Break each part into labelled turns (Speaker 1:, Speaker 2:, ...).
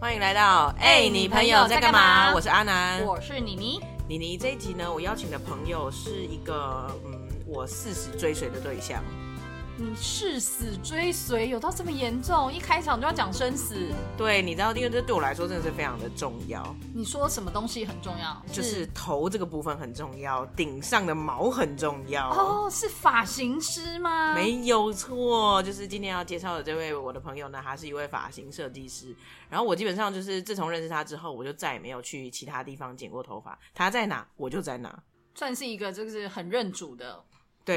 Speaker 1: 欢迎来到哎，你朋友在干嘛？我是阿南，
Speaker 2: 我是妮妮。
Speaker 1: 妮妮这一集呢，我邀请的朋友是一个嗯，我四十追随的对象。
Speaker 2: 你誓死追随有到这么严重？一开场就要讲生死？
Speaker 1: 对，你知道，因为这对我来说真的是非常的重要。
Speaker 2: 你说什么东西很重要？
Speaker 1: 就是头这个部分很重要，顶上的毛很重要。
Speaker 2: 哦，是发型师吗？
Speaker 1: 没有错，就是今天要介绍的这位我的朋友呢，他是一位发型设计师。然后我基本上就是自从认识他之后，我就再也没有去其他地方剪过头发。他在哪，我就在哪，
Speaker 2: 算是一个就是很认主的。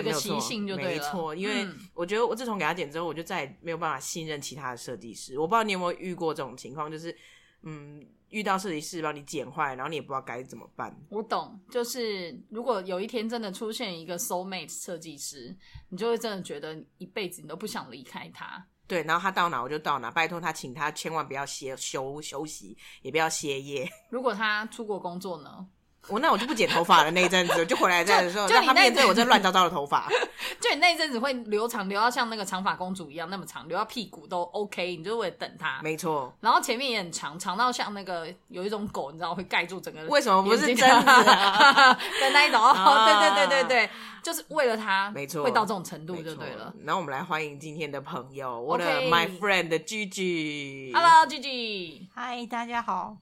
Speaker 1: 对，没错，没错，因为我觉得我自从给他剪之后，我就再也没有办法信任其他的设计师。我不知道你有没有遇过这种情况，就是嗯，遇到设计师帮你剪坏，然后你也不知道该怎么办。
Speaker 2: 我懂，就是如果有一天真的出现一个 soul mate 设计师，你就会真的觉得一辈子你都不想离开他。
Speaker 1: 对，然后他到哪我就到哪，拜托他，请他千万不要歇休休息，也不要歇业。
Speaker 2: 如果他出国工作呢？
Speaker 1: 我那我就不剪头发了，那一阵子就回来在的时候，让他面对我这乱糟糟的头发。
Speaker 2: 就你那一阵子会留长，留到像那个长发公主一样那么长，留到屁股都 OK，你就为了等他。
Speaker 1: 没错。
Speaker 2: 然后前面也很长，长到像那个有一种狗，你知道会盖住整个。
Speaker 1: 为什么不是真的？
Speaker 2: 的那一种？哦，对对对对对，就是为了他，
Speaker 1: 没错，
Speaker 2: 会到这种程度就对了。
Speaker 1: 然后我们来欢迎今天的朋友，我的 My friend 的 Gigi。
Speaker 2: Hello，Gigi。
Speaker 3: 嗨，大家好。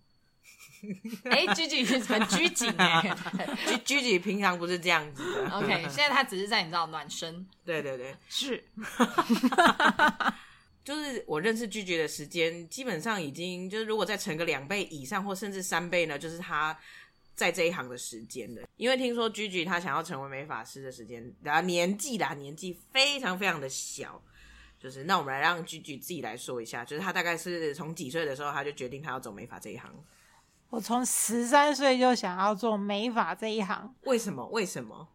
Speaker 2: 哎，居居很拘谨哎，
Speaker 1: 居居居平常不是这样子的。
Speaker 2: OK，现在他只是在你知道暖身。
Speaker 1: 对对对，
Speaker 2: 是。
Speaker 1: 就是我认识居居的时间，基本上已经就是如果再乘个两倍以上，或甚至三倍呢，就是他在这一行的时间的。因为听说居居他想要成为美发师的时间，然后年纪啦，年纪非常非常的小。就是那我们来让居居自己来说一下，就是他大概是从几岁的时候他就决定他要走美发这一行。
Speaker 3: 我从十三岁就想要做美发这一行，
Speaker 1: 为什么？为什么？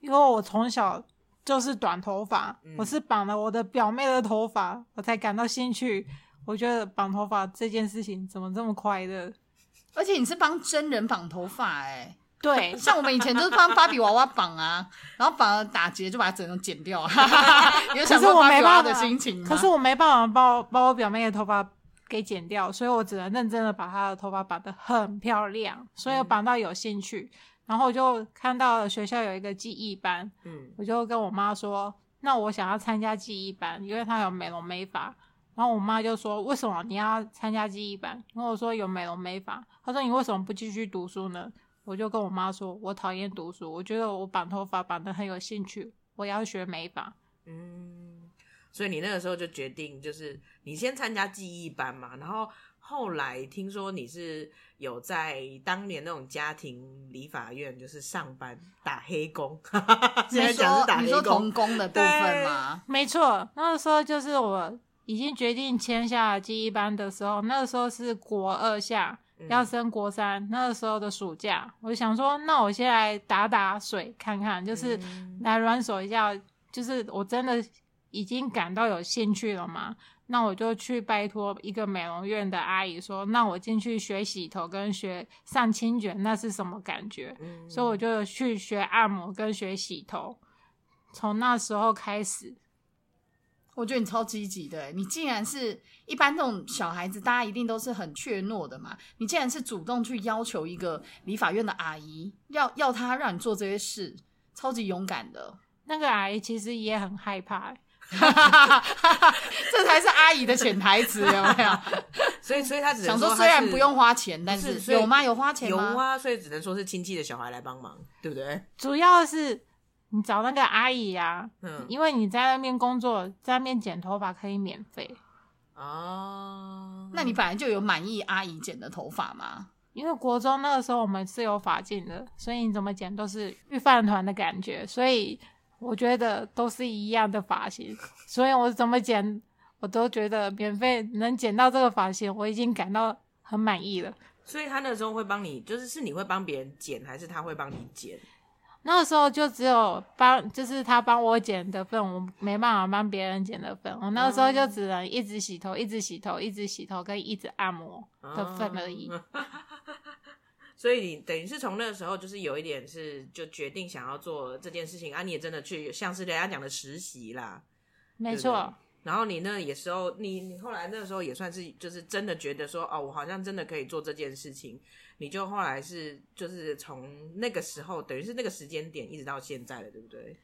Speaker 3: 因为我从小就是短头发，我是绑了我的表妹的头发，我才感到兴趣。我觉得绑头发这件事情怎么这么快乐？
Speaker 2: 而且你是帮真人绑头发，哎，
Speaker 3: 对，
Speaker 2: 像我们以前都是帮芭比娃娃绑啊，然后绑了打结就把它整个剪掉。有想过芭比娃娃的心情吗？
Speaker 3: 可是我没办法帮帮我表妹的头发。给剪掉，所以我只能认真的把她的头发绑得很漂亮，所以绑到有兴趣，然后我就看到学校有一个记忆班，嗯，我就跟我妈说，那我想要参加记忆班，因为它有美容美发，然后我妈就说，为什么你要参加记忆班？然后我说有美容美发，她说你为什么不继续读书呢？我就跟我妈说，我讨厌读书，我觉得我绑头发绑得很有兴趣，我要学美发，
Speaker 1: 嗯。所以你那个时候就决定，就是你先参加记忆班嘛，然后后来听说你是有在当年那种家庭理法院，就是上班打黑工。
Speaker 2: 现在讲是打黑工工的部分吗？
Speaker 3: 没错，那个时候就是我已经决定签下记忆班的时候，那个时候是国二下要升国三，那个时候的暑假，我就想说，那我先来打打水看看，就是来软手一下，就是我真的。已经感到有兴趣了嘛？那我就去拜托一个美容院的阿姨说：“那我进去学洗头跟学上清卷，那是什么感觉？”所以我就去学按摩跟学洗头。从那时候开始，
Speaker 2: 我觉得你超积极的。你竟然是一般这种小孩子，大家一定都是很怯懦的嘛。你竟然是主动去要求一个理发院的阿姨，要要她让你做这些事，超级勇敢的。
Speaker 3: 那个阿姨其实也很害怕。
Speaker 2: 这才是阿姨的潜台词，有没有？
Speaker 1: 所以，所以他只
Speaker 2: 想说，虽然不用花钱，但是有吗？有花钱
Speaker 1: 吗？有啊，所以只能说是亲戚的小孩来帮忙，对不对？
Speaker 3: 主要是你找那个阿姨呀，嗯，因为你在那边工作，在那边剪头发可以免费
Speaker 2: 哦。那你本来就有满意阿姨剪的头发吗？
Speaker 3: 因为国中那个时候我们是有法镜的，所以你怎么剪都是御饭团的感觉，所以。我觉得都是一样的发型，所以我怎么剪，我都觉得免费能剪到这个发型，我已经感到很满意了。
Speaker 1: 所以他那时候会帮你，就是是你会帮别人剪，还是他会帮你剪？
Speaker 3: 那个时候就只有帮，就是他帮我剪的份，我没办法帮别人剪的份。我那个时候就只能一直洗头，一直洗头，一直洗头，跟一直按摩的份而已。
Speaker 1: 所以你等于是从那个时候，就是有一点是就决定想要做这件事情啊，你也真的去像是人家讲的实习啦，
Speaker 3: 没错。
Speaker 1: 然后你那也时候，你你后来那个时候也算是就是真的觉得说，哦，我好像真的可以做这件事情，你就后来是就是从那个时候，等于是那个时间点一直到现在了，对不对？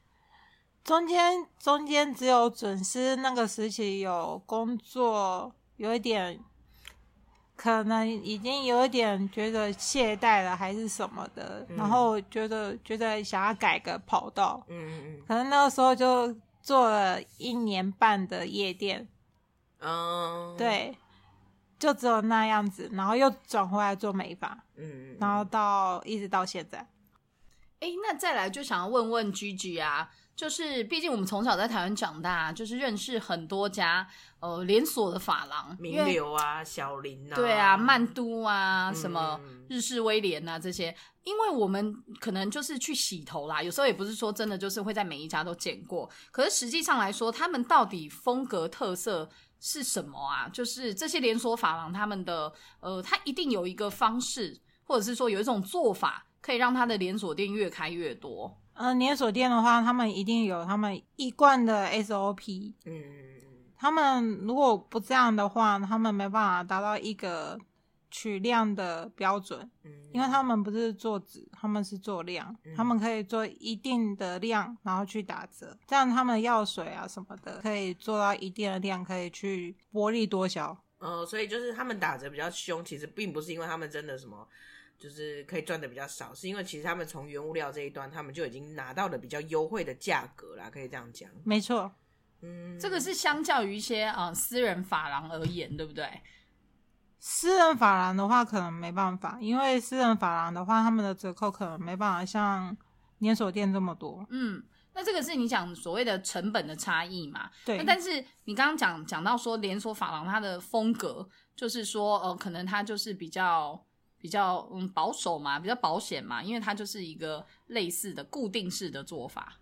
Speaker 3: 中间中间只有准师那个时期有工作，有一点可能已经有一点觉得懈怠了，还是什么的，然后觉得觉得想要改个跑道，
Speaker 1: 嗯嗯
Speaker 3: 可能那个时候就做了一年半的夜店，
Speaker 1: 嗯，嗯，
Speaker 3: 对，就只有那样子，然后又转回来做美发，
Speaker 1: 嗯，嗯，
Speaker 3: 然后到一直到现在。
Speaker 2: 哎，那再来就想要问问 G G 啊，就是毕竟我们从小在台湾长大，就是认识很多家呃连锁的发廊，
Speaker 1: 名流啊，小林啊，
Speaker 2: 对啊，曼都啊，什么
Speaker 1: 嗯
Speaker 2: 日式威廉啊这些，因为我们可能就是去洗头啦，有时候也不是说真的就是会在每一家都剪过，可是实际上来说，他们到底风格特色是什么啊？就是这些连锁发廊他们的呃，它一定有一个方式，或者是说有一种做法，可以让它的连锁店越开越多。
Speaker 3: 呃，连锁店的话，他们一定有他们一贯的 SOP，
Speaker 1: 嗯嗯嗯。
Speaker 3: 他们如果不这样的话，他们没办法达到一个取量的标准，
Speaker 1: 嗯，
Speaker 3: 因为他们不是做纸，他们是做量，他们可以做一定的量，然后去打折，这样他们药水啊什么的可以做到一定的量，可以去薄利多销。
Speaker 1: 呃，所以就是他们打折比较凶，其实并不是因为他们真的什么。就是可以赚的比较少，是因为其实他们从原物料这一端，他们就已经拿到了比较优惠的价格啦，可以这样讲。
Speaker 3: 没错，
Speaker 1: 嗯，
Speaker 2: 这个是相较于一些啊、呃私人发廊而言，对不对？
Speaker 3: 私人发廊的话可能没办法，因为私人发廊的话，他们的折扣可能没办法像连锁店这么多。
Speaker 2: 嗯，那这个是你讲所谓的成本的差异嘛？
Speaker 3: 对
Speaker 2: 那，但是你刚刚讲讲到说连锁发廊它的风格，就是说呃，可能它就是比较比较嗯保守嘛，比较保险嘛，因为它就是一个类似的固定式的做法。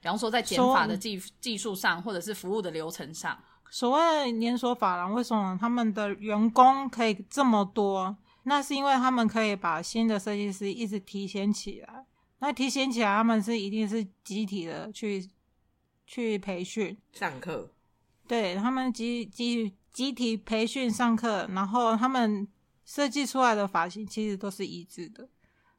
Speaker 2: 比方说在减法的技技术上，或者是服务的流程上，
Speaker 3: 所谓连锁法廊，为什么他们的员工可以这么多？那是因为他们可以把新的设计师一直提前起来。那提前起来，他们是一定是集体的去去培训，
Speaker 1: 上课，
Speaker 3: 对他们集集集体培训上课，然后他们设计出来的发型其实都是一致的，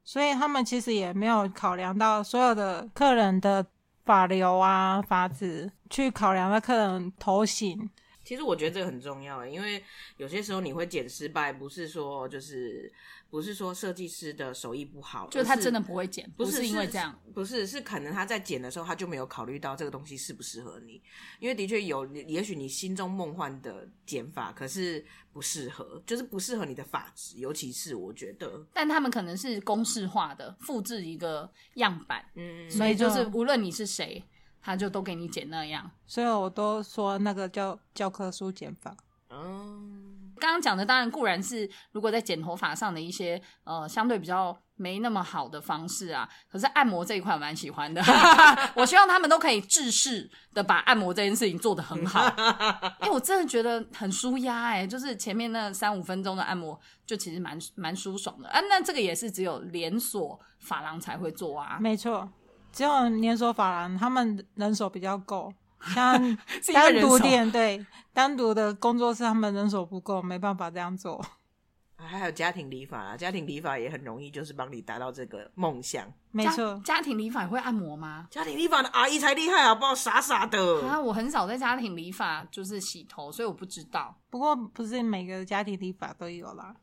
Speaker 3: 所以他们其实也没有考量到所有的客人的发流啊、发质，去考量到客人头型。
Speaker 1: 其实我觉得这个很重要，因为有些时候你会剪失败，不是说就是不是说设计师的手艺不好，
Speaker 2: 就是他真的不会剪，
Speaker 1: 不
Speaker 2: 是因为这样。，
Speaker 1: 不是是可能他在剪的时候他就没有考虑到这个东西适不适合你，因为的确有，也许你心中梦幻的剪法，可是不适合，就是不适合你的发质，尤其是我觉得，
Speaker 2: 但他们可能是公式化的，复制一个样板，
Speaker 1: 嗯，
Speaker 2: 所以就是无论你是谁，他就都给你剪那样。
Speaker 3: 所以我都说那个叫教科书剪法。
Speaker 1: 嗯，
Speaker 2: 刚刚讲的当然固然是如果在剪头发上的一些呃相对比较没那么好的方式啊，可是按摩这一块我蛮喜欢的，我希望他们都可以制式的把按摩这件事情做得很好，因为我真的觉得很舒压哎，就是前面那三五分钟的按摩就其实蛮蛮舒爽的。啊，那这个也是只有连锁发廊才会做啊，
Speaker 3: 没错，只有连锁发廊他们人手比较够，像单 独店对单独的工作室他们人手不够，没办法这样做。
Speaker 1: 还有家庭理发啦，家庭理发也很容易，就是帮你达到这个梦想。
Speaker 2: 家
Speaker 3: 没错，
Speaker 2: 家庭理发也会按摩吗？
Speaker 1: 家庭理发的阿姨才厉害啊，不好傻傻的。
Speaker 2: 啊，我很少在家庭理发就是洗头，所以我不知道。
Speaker 3: 不过不是每个家庭理发都有啦。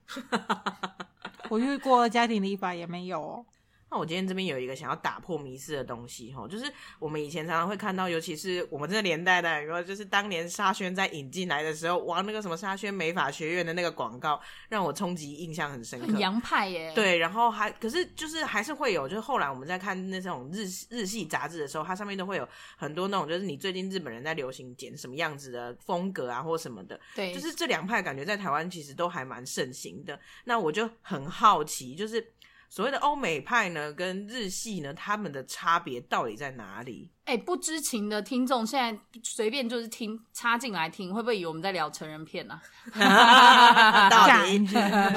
Speaker 3: 我遇过家庭理发也没有哦。
Speaker 1: 那我今天这边有一个想要打破迷思的东西哈，就是我们以前常常会看到，尤其是我们这个年代的，有就是当年沙宣在引进来的时候，哇，那个什么沙宣美法学院的那个广告，让我冲击印象很深刻。
Speaker 2: 很洋派耶，，
Speaker 1: 对，然后还可是就是还是会有，就是后来我们在看那种日日系杂志的时候，它上面都会有很多那种，就是你最近日本人在流行剪什么样子的风格啊，或什么的，
Speaker 2: 对，
Speaker 1: 就是这两派感觉在台湾其实都还蛮盛行的。那我就很好奇，就是所谓的欧美派呢，跟日系呢，他们的差别到底在哪里？
Speaker 2: 哎、不知情的听众现在随便就是听插进来听，会不会以为我们在聊成人片呢、
Speaker 1: 到底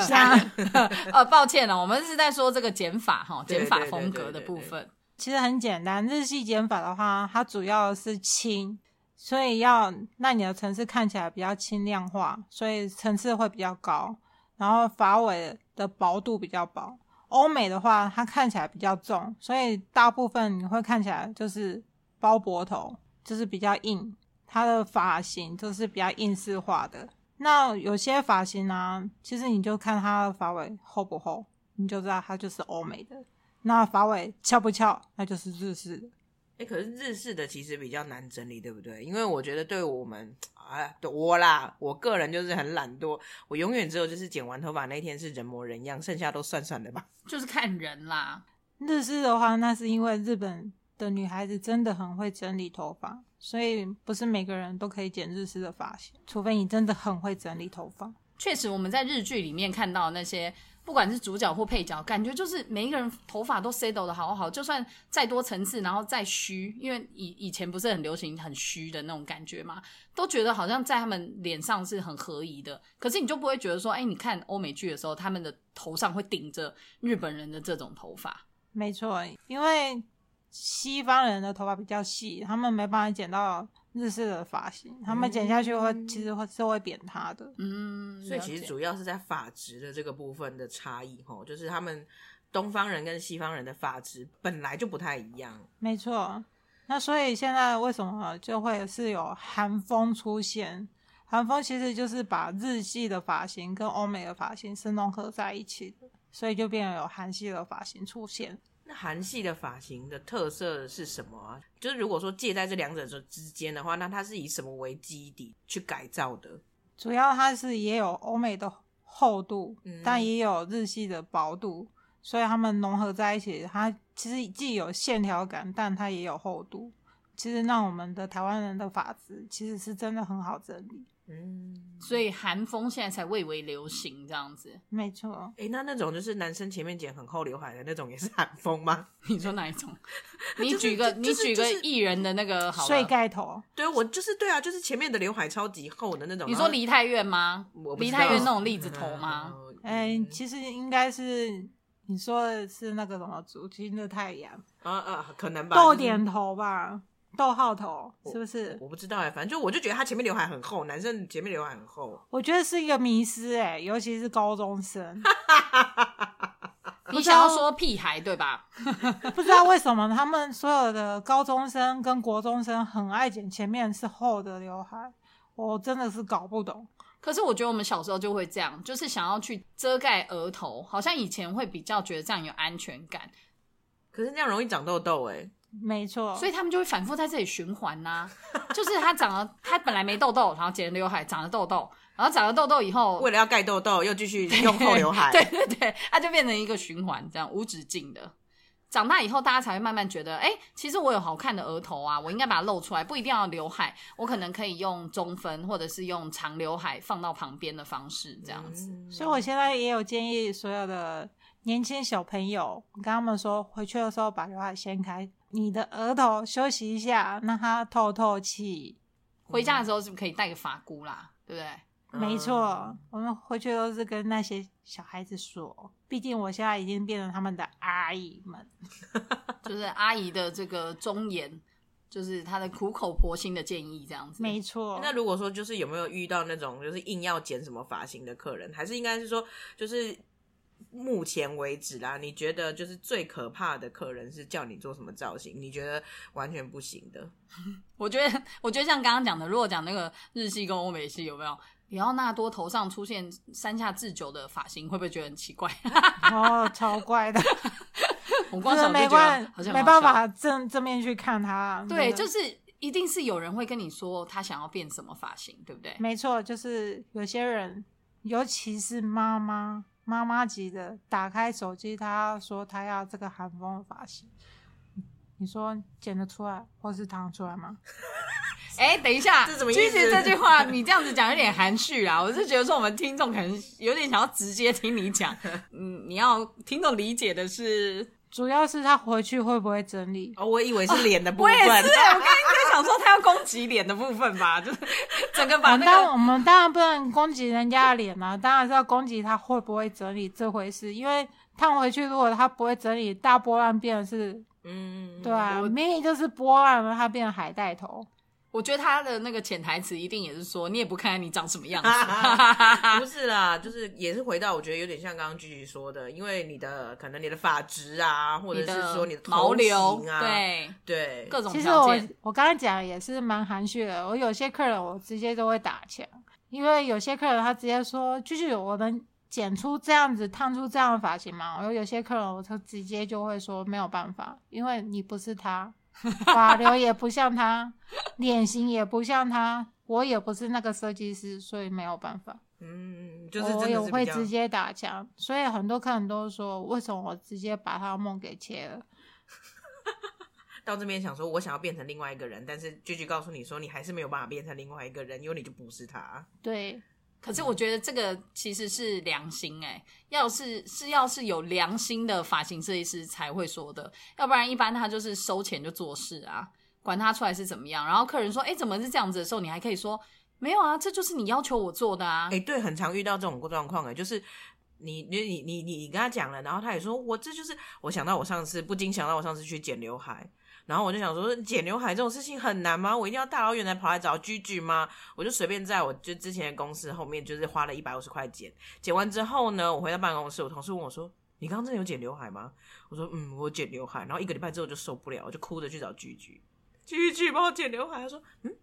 Speaker 3: 像
Speaker 2: 呃，抱歉了，我们是在说这个减法哈，
Speaker 1: 对
Speaker 2: 剪法风格的部分。
Speaker 3: 其实很简单，日系减法的话，它主要是轻，所以要让你的层次看起来比较轻量化，所以层次会比较高，然后发尾的薄度比较薄。欧美的话，它看起来比较重，所以大部分你会看起来就是包脖头，就是比较硬。它的发型就是比较硬式化的。那有些发型呢，其实你就看它的发尾厚不厚，你就知道它就是欧美的。那发尾翘不翘，那就是日式的。
Speaker 1: 哎，可是日式的其实比较难整理，对不对？因为我觉得对我们啊，我啦，我个人就是很懒惰，我永远只有就是剪完头发那天是人模人样，剩下都算算的吧。
Speaker 2: 就是看人啦。
Speaker 3: 日式的话，那是因为日本的女孩子真的很会整理头发，所以不是每个人都可以剪日式的发型，除非你真的很会整理头发。
Speaker 2: 确实，我们在日剧里面看到那些。不管是主角或配角，感觉就是每一个人头发都 set 的好好，就算再多层次，然后再虚，因为以以前不是很流行很虚的那种感觉嘛，都觉得好像在他们脸上是很合宜的。可是你就不会觉得说，哎，你看欧美剧的时候，他们的头上会顶着日本人的这种头发。
Speaker 3: 没错，因为西方人的头发比较细，他们没办法剪到。日式的发型，他们剪下去会其实会是会扁塌的。
Speaker 2: 嗯，
Speaker 1: 所以其实主要是在发质的这个部分的差异吼，就是他们东方人跟西方人的发质本来就不太一样。
Speaker 3: 没错，那所以现在为什么就会是有韩风出现？韩风其实就是把日系的发型跟欧美的发型是融合在一起的，所以就变成有韩系的发型出现。
Speaker 1: 那韩系的发型的特色是什么啊？就是如果说介在这两者之间的话，那它是以什么为基底去改造的？
Speaker 3: 主要它是也有欧美的厚度，但也有日系的薄度，所以它们融合在一起，它其实既有线条感，但它也有厚度。其实让我们的台湾人的发质其实是真的很好整理。
Speaker 2: 嗯，所以韩风现在才蔚为流行这样子，
Speaker 3: 没错。
Speaker 1: 哎，那那种就是男生前面剪很厚刘海的那种，也是韩风吗？
Speaker 2: 你说哪一种？你举个，你举个艺人的那个好
Speaker 3: 睡盖头。
Speaker 1: 对，我就是对啊，就是前面的刘海超级厚的那种。
Speaker 2: 你说梨泰院吗？梨泰院那种栗子头吗？
Speaker 3: 哎，其实应该是你说的是那个什么竹青的太阳
Speaker 1: 啊啊，可能吧，
Speaker 3: 豆点头吧。逗号头是不是？
Speaker 1: 我不知道哎，反正就我就觉得他前面刘海很厚，男生前面刘海很厚。
Speaker 3: 我觉得是一个迷失哎，尤其是高中生。
Speaker 2: 你想要说屁孩对吧？
Speaker 3: 不知道为什么他们所有的高中生跟国中生很爱剪前面是厚的刘海，我真的是搞不懂。
Speaker 2: 可是我觉得我们小时候就会这样，就是想要去遮盖额头，好像以前会比较觉得这样有安全感。
Speaker 1: 可是那样容易长痘痘哎。
Speaker 3: 没错，
Speaker 2: 所以他们就会反复在这里循环呐。就是他长了，他本来没痘痘，然后剪了刘海，长了痘痘，然后长了痘痘以后，
Speaker 1: 为了要盖痘痘，又继续用厚刘海。
Speaker 2: 对对对，它就变成一个循环，这样无止境的。长大以后，大家才会慢慢觉得，哎，其实我有好看的额头啊，我应该把它露出来，不一定要刘海，我可能可以用中分，或者是用长刘海放到旁边的方式，这样子。
Speaker 3: 所以我现在也有建议所有的年轻小朋友，跟他们说，回去的时候把刘海掀开。你的额头休息一下，让它透透气。
Speaker 2: 回家的时候是不是可以带个发箍啦？对不对？
Speaker 3: 没错，我们回去都是跟那些小孩子说。毕竟我现在已经变成他们的阿姨们，
Speaker 2: 就是阿姨的这个忠言，就是她的苦口婆心的建议，这样子。
Speaker 3: 没错。
Speaker 1: 那如果说就是有没有遇到那种就是硬要剪什么发型的客人，还是应该是说就是。目前为止啦，你觉得就是最可怕的客人是叫你做什么造型？你觉得完全不行的？
Speaker 2: 我觉得，我觉得像刚刚讲的，如果讲那个日系跟欧美系，有没有里奥纳多头上出现山下智久的发型，会不会觉得很奇怪？
Speaker 3: 哦，超怪的！
Speaker 2: 我光想
Speaker 3: 没
Speaker 2: 办法，
Speaker 3: 没办法正正面去看他。
Speaker 2: 对，就是一定是有人会跟你说他想要变什么发型，对不对？
Speaker 3: 没错，就是有些人，尤其是妈妈。妈妈级的打开手机，他说他要这个韩风的发型，你说剪得出来或是烫出来吗？
Speaker 2: 哎，等一下，
Speaker 1: 这什么意思？
Speaker 2: 这句话你这样子讲有点含蓄啊！我是觉得说我们听众可能有点想要直接听你讲，嗯，你要听众理解的是。
Speaker 3: 主要是他回去会不会整理？
Speaker 1: 哦，我以为是脸的部分。
Speaker 2: 我也是，我刚刚在想说他要攻击脸的部分吧，就是整个把那
Speaker 3: 个。我们当然不能攻击人家的脸啊，当然是要攻击他会不会整理这回事。因为烫回去，如果他不会整理，大波浪变的是，嗯，对啊，明明就是波浪了，他变成海带头。
Speaker 2: 我觉得他的那个潜台词一定也是说，你也不看看你长什么样子。
Speaker 1: 不是啦，就是 也是回到我觉得有点像刚刚菊菊说的，因为你的可能你的发质啊，或者是说你的
Speaker 2: 毛
Speaker 1: 头
Speaker 2: 流
Speaker 1: 型，啊，
Speaker 2: 对
Speaker 1: 对，
Speaker 2: 各种
Speaker 3: 其实我。我刚刚讲的也是蛮含蓄的，我有些客人我直接都会打枪，因为有些客人他直接说，就是我能剪出这样子、烫出这样的发型吗？我有些客人我就直接就会说没有办法，因为你不是他，发流也不像他，脸型也不像他，我也不是那个设计师，所以没有办法。
Speaker 1: 嗯，就是
Speaker 3: 我也会直接打枪，所以很多客人都说，为什么我直接把他的梦给切了？
Speaker 1: 到这边想说，我想要变成另外一个人，但是句句告诉你说，你还是没有办法变成另外一个人，因为你就不是他。
Speaker 3: 对，
Speaker 2: 可是我觉得这个其实是良心哎、要是是要是有良心的发型设计师才会说的，要不然一般他就是收钱就做事啊，管他出来是怎么样。然后客人说：“哎、怎么是这样子的时候，你还可以说没有啊，这就是你要求我做的啊。
Speaker 1: 哎、对，很常遇到这种状况哎，就是你你你你你你跟他讲了，然后他也说我这就是我想到我上次不禁想到我上次去剪刘海。然后我就想说，剪刘海这种事情很难吗？我一定要大老远来跑来找居居吗？我就随便在我就之前的公司后面，就是花了一百五十块剪。剪完之后呢，我回到办公室，我同事问我说：“你刚刚真的有剪刘海吗？”我说：“嗯，我剪刘海。”然后一个礼拜之后就受不了，我就哭着去找居居，居居帮我剪刘海。他说：“嗯，